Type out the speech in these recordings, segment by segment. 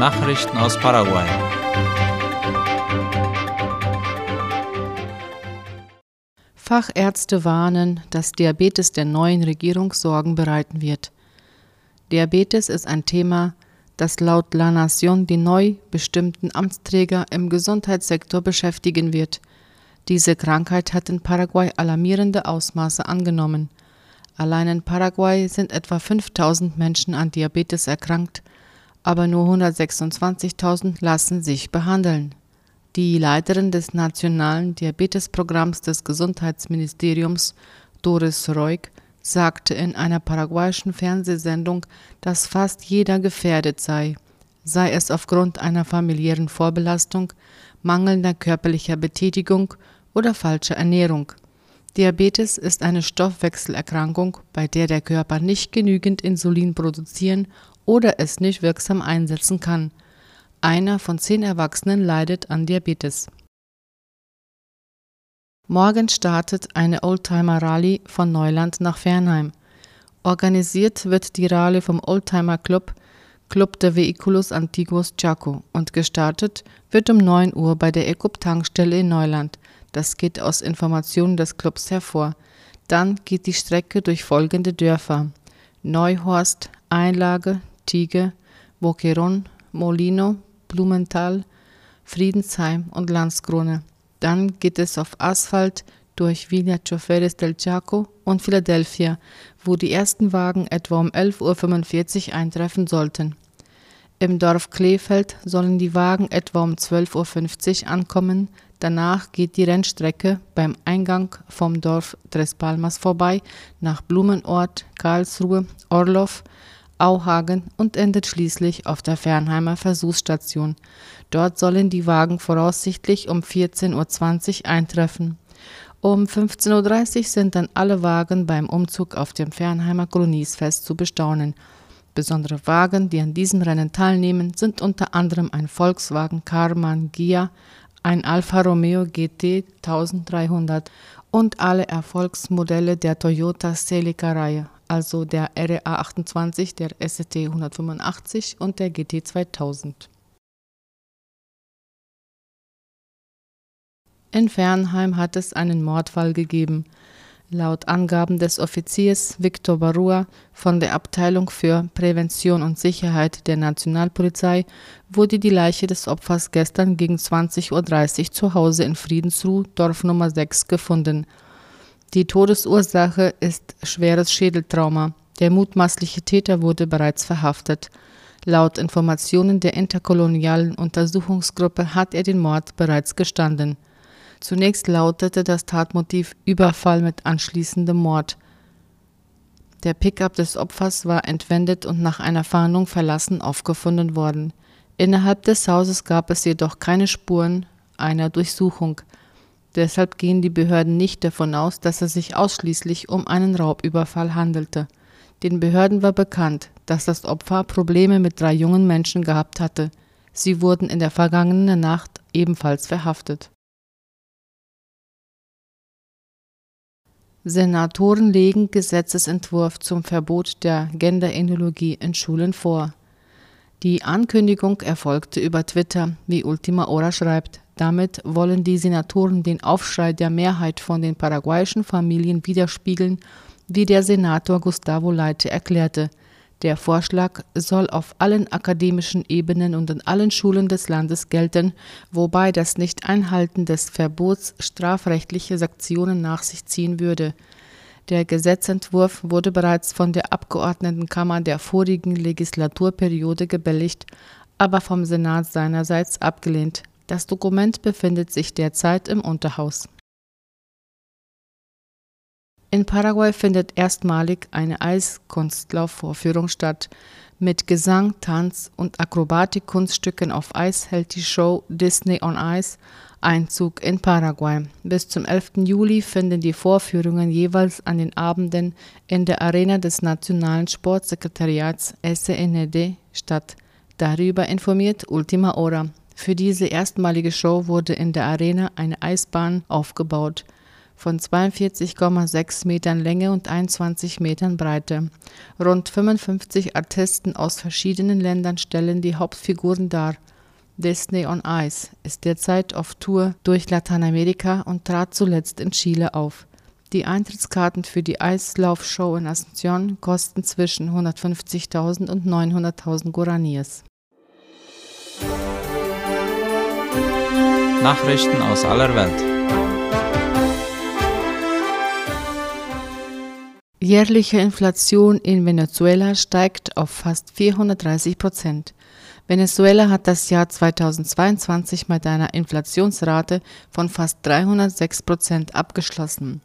Nachrichten aus Paraguay. Fachärzte warnen, dass Diabetes der neuen Regierung Sorgen bereiten wird. Diabetes ist ein Thema, das laut La Nation die neu bestimmten Amtsträger im Gesundheitssektor beschäftigen wird. Diese Krankheit hat in Paraguay alarmierende Ausmaße angenommen. Allein in Paraguay sind etwa 5000 Menschen an Diabetes erkrankt, aber nur 126.000 lassen sich behandeln. Die Leiterin des nationalen Diabetesprogramms des Gesundheitsministeriums, Doris Reuk, sagte in einer paraguayischen Fernsehsendung, dass fast jeder gefährdet sei, sei es aufgrund einer familiären Vorbelastung, mangelnder körperlicher Betätigung oder falscher Ernährung. Diabetes ist eine Stoffwechselerkrankung, bei der der Körper nicht genügend Insulin produzieren oder es nicht wirksam einsetzen kann. Einer von zehn Erwachsenen leidet an Diabetes. Morgen startet eine Oldtimer-Rallye von Neuland nach Fernheim. Organisiert wird die Rallye vom Oldtimer Club Club de Vehiculos Antiguos Chaco und gestartet wird um 9 Uhr bei der Ecup-Tankstelle in Neuland. Das geht aus Informationen des Clubs hervor. Dann geht die Strecke durch folgende Dörfer: Neuhorst, Einlage, Tiege, Boquerón, Molino, Blumenthal, Friedensheim und Landskrone. Dann geht es auf Asphalt durch Villa Choferes del Chaco und Philadelphia, wo die ersten Wagen etwa um 11.45 Uhr eintreffen sollten. Im Dorf Kleefeld sollen die Wagen etwa um 12.50 Uhr ankommen, danach geht die Rennstrecke beim Eingang vom Dorf Tres Palmas vorbei nach Blumenort, Karlsruhe, Orloff, Auhagen und endet schließlich auf der Fernheimer Versuchsstation. Dort sollen die Wagen voraussichtlich um 14.20 Uhr eintreffen. Um 15.30 Uhr sind dann alle Wagen beim Umzug auf dem Fernheimer Koloniesfest zu bestaunen. Besondere Wagen, die an diesem Rennen teilnehmen, sind unter anderem ein Volkswagen Karmann Gia, ein Alfa Romeo GT 1300 und alle Erfolgsmodelle der Toyota Celica-Reihe, also der RA28, der ST 185 und der GT 2000. In Fernheim hat es einen Mordfall gegeben. Laut Angaben des Offiziers Victor Barua von der Abteilung für Prävention und Sicherheit der Nationalpolizei wurde die Leiche des Opfers gestern gegen 20.30 Uhr zu Hause in Friedensruh, Dorf Nummer 6, gefunden. Die Todesursache ist schweres Schädeltrauma. Der mutmaßliche Täter wurde bereits verhaftet. Laut Informationen der interkolonialen Untersuchungsgruppe hat er den Mord bereits gestanden. Zunächst lautete das Tatmotiv Überfall mit anschließendem Mord. Der Pickup des Opfers war entwendet und nach einer Fahndung verlassen aufgefunden worden. Innerhalb des Hauses gab es jedoch keine Spuren einer Durchsuchung. Deshalb gehen die Behörden nicht davon aus, dass es sich ausschließlich um einen Raubüberfall handelte. Den Behörden war bekannt, dass das Opfer Probleme mit drei jungen Menschen gehabt hatte. Sie wurden in der vergangenen Nacht ebenfalls verhaftet. Senatoren legen Gesetzesentwurf zum Verbot der Genderideologie in Schulen vor. Die Ankündigung erfolgte über Twitter, wie Ultima Hora schreibt. Damit wollen die Senatoren den Aufschrei der Mehrheit von den paraguayischen Familien widerspiegeln, wie der Senator Gustavo Leite erklärte. Der Vorschlag soll auf allen akademischen Ebenen und in allen Schulen des Landes gelten, wobei das Nicht-Einhalten des Verbots strafrechtliche Sanktionen nach sich ziehen würde. Der Gesetzentwurf wurde bereits von der Abgeordnetenkammer der vorigen Legislaturperiode gebilligt, aber vom Senat seinerseits abgelehnt. Das Dokument befindet sich derzeit im Unterhaus in Paraguay findet erstmalig eine Eiskunstlaufvorführung statt. Mit Gesang, Tanz und Akrobatikkunststücken auf Eis hält die Show Disney on Ice Einzug in Paraguay. Bis zum 11. Juli finden die Vorführungen jeweils an den Abenden in der Arena des Nationalen Sportsekretariats SNED statt. Darüber informiert Ultima Hora. Für diese erstmalige Show wurde in der Arena eine Eisbahn aufgebaut. Von 42,6 Metern Länge und 21 Metern Breite. Rund 55 Artisten aus verschiedenen Ländern stellen die Hauptfiguren dar. Disney on Ice ist derzeit auf Tour durch Lateinamerika und trat zuletzt in Chile auf. Die Eintrittskarten für die Eislaufshow in Asunción kosten zwischen 150.000 und 900.000 Guaraníes. Nachrichten aus aller Welt. Jährliche Inflation in Venezuela steigt auf fast 430 Prozent. Venezuela hat das Jahr 2022 mit einer Inflationsrate von fast 306 Prozent abgeschlossen.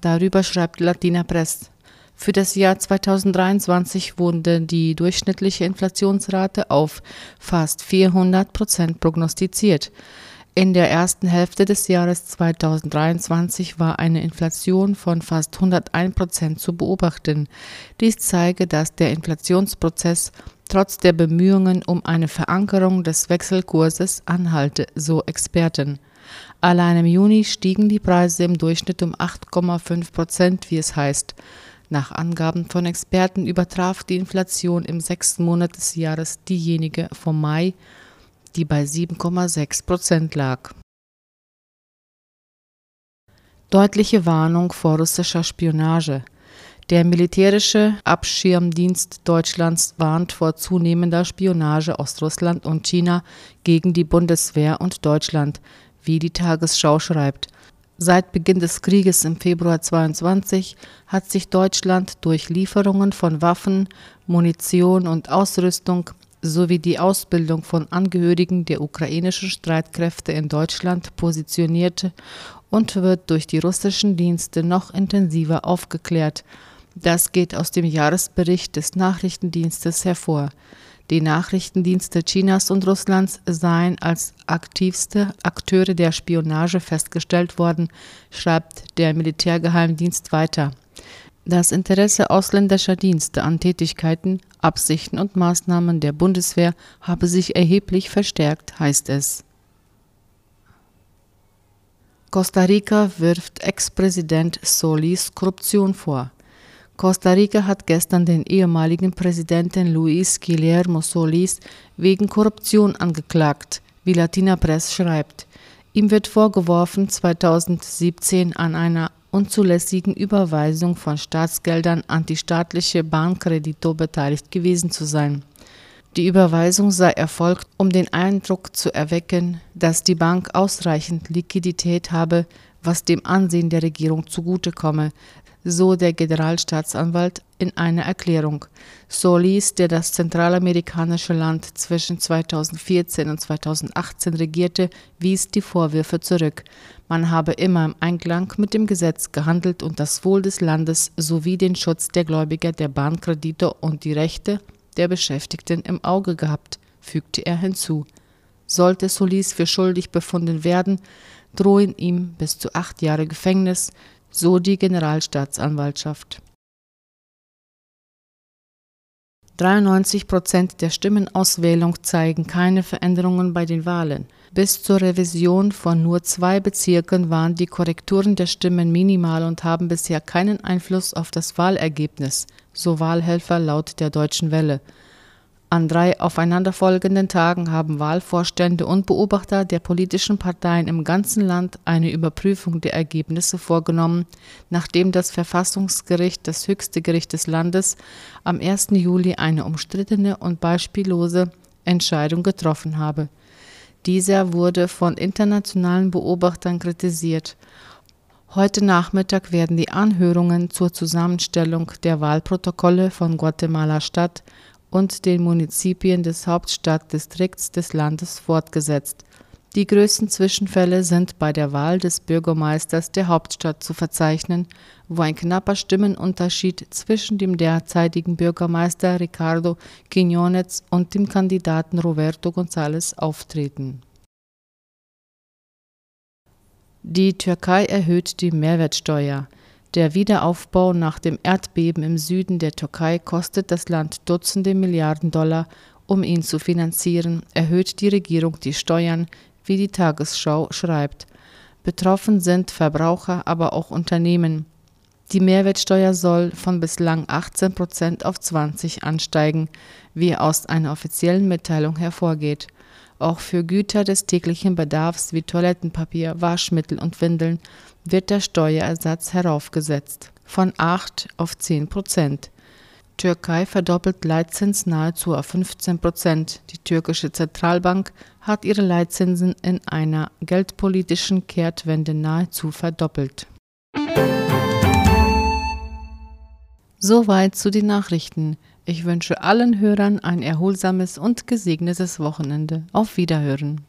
Darüber schreibt Latina Press. Für das Jahr 2023 wurde die durchschnittliche Inflationsrate auf fast 400 Prozent prognostiziert. In der ersten Hälfte des Jahres 2023 war eine Inflation von fast 101 Prozent zu beobachten. Dies zeige, dass der Inflationsprozess trotz der Bemühungen um eine Verankerung des Wechselkurses anhalte, so Experten. Allein im Juni stiegen die Preise im Durchschnitt um 8,5 Prozent, wie es heißt. Nach Angaben von Experten übertraf die Inflation im sechsten Monat des Jahres diejenige vom Mai die bei 7,6 Prozent lag. Deutliche Warnung vor russischer Spionage. Der militärische Abschirmdienst Deutschlands warnt vor zunehmender Spionage aus Russland und China gegen die Bundeswehr und Deutschland, wie die Tagesschau schreibt. Seit Beginn des Krieges im Februar 22 hat sich Deutschland durch Lieferungen von Waffen, Munition und Ausrüstung sowie die Ausbildung von Angehörigen der ukrainischen Streitkräfte in Deutschland positionierte und wird durch die russischen Dienste noch intensiver aufgeklärt. Das geht aus dem Jahresbericht des Nachrichtendienstes hervor. Die Nachrichtendienste Chinas und Russlands seien als aktivste Akteure der Spionage festgestellt worden, schreibt der Militärgeheimdienst weiter. Das Interesse ausländischer Dienste an Tätigkeiten, Absichten und Maßnahmen der Bundeswehr habe sich erheblich verstärkt, heißt es. Costa Rica wirft Ex-Präsident Solis Korruption vor. Costa Rica hat gestern den ehemaligen Präsidenten Luis Guillermo Solis wegen Korruption angeklagt, wie Latina Press schreibt. Ihm wird vorgeworfen, 2017 an einer unzulässigen Überweisung von Staatsgeldern an die staatliche Bahnkredito beteiligt gewesen zu sein. Die Überweisung sei erfolgt, um den Eindruck zu erwecken, dass die Bank ausreichend Liquidität habe, was dem Ansehen der Regierung zugutekomme, so der Generalstaatsanwalt in einer Erklärung. Solis, der das zentralamerikanische Land zwischen 2014 und 2018 regierte, wies die Vorwürfe zurück. Man habe immer im Einklang mit dem Gesetz gehandelt und das Wohl des Landes sowie den Schutz der Gläubiger der Bahnkredite und die Rechte der Beschäftigten im Auge gehabt, fügte er hinzu. Sollte Solis für schuldig befunden werden, drohen ihm bis zu acht Jahre Gefängnis, so die Generalstaatsanwaltschaft. 93 Prozent der Stimmenauswählung zeigen keine Veränderungen bei den Wahlen. Bis zur Revision von nur zwei Bezirken waren die Korrekturen der Stimmen minimal und haben bisher keinen Einfluss auf das Wahlergebnis, so Wahlhelfer laut der Deutschen Welle. An drei aufeinanderfolgenden Tagen haben Wahlvorstände und Beobachter der politischen Parteien im ganzen Land eine Überprüfung der Ergebnisse vorgenommen, nachdem das Verfassungsgericht, das höchste Gericht des Landes, am 1. Juli eine umstrittene und beispiellose Entscheidung getroffen habe. Dieser wurde von internationalen Beobachtern kritisiert. Heute Nachmittag werden die Anhörungen zur Zusammenstellung der Wahlprotokolle von Guatemala-Stadt und den Munizipien des Hauptstadtdistrikts des Landes fortgesetzt. Die größten Zwischenfälle sind bei der Wahl des Bürgermeisters der Hauptstadt zu verzeichnen, wo ein knapper Stimmenunterschied zwischen dem derzeitigen Bürgermeister Ricardo Quiñones und dem Kandidaten Roberto González auftreten. Die Türkei erhöht die Mehrwertsteuer. Der Wiederaufbau nach dem Erdbeben im Süden der Türkei kostet das Land Dutzende Milliarden Dollar. Um ihn zu finanzieren, erhöht die Regierung die Steuern, wie die Tagesschau schreibt. Betroffen sind Verbraucher, aber auch Unternehmen. Die Mehrwertsteuer soll von bislang 18 Prozent auf 20 ansteigen, wie aus einer offiziellen Mitteilung hervorgeht. Auch für Güter des täglichen Bedarfs wie Toilettenpapier, Waschmittel und Windeln wird der Steuerersatz heraufgesetzt von 8 auf 10 Prozent. Türkei verdoppelt Leitzins nahezu auf 15 Prozent. Die türkische Zentralbank hat ihre Leitzinsen in einer geldpolitischen Kehrtwende nahezu verdoppelt. Soweit zu den Nachrichten. Ich wünsche allen Hörern ein erholsames und gesegnetes Wochenende. Auf Wiederhören.